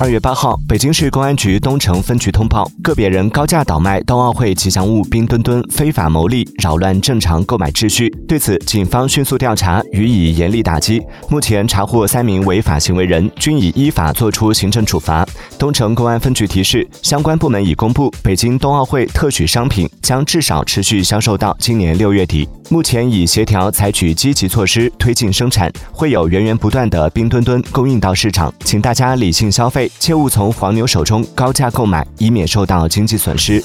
二月八号，北京市公安局东城分局通报，个别人高价倒卖冬奥会吉祥物冰墩墩，非法牟利，扰乱正常购买秩序。对此，警方迅速调查，予以严厉打击。目前查获三名违法行为人，均已依法作出行政处罚。东城公安分局提示，相关部门已公布，北京冬奥会特许商品将至少持续销售到今年六月底。目前已协调采取积极措施，推进生产，会有源源不断的冰墩墩供应到市场。请大家理性消费。切勿从黄牛手中高价购买，以免受到经济损失。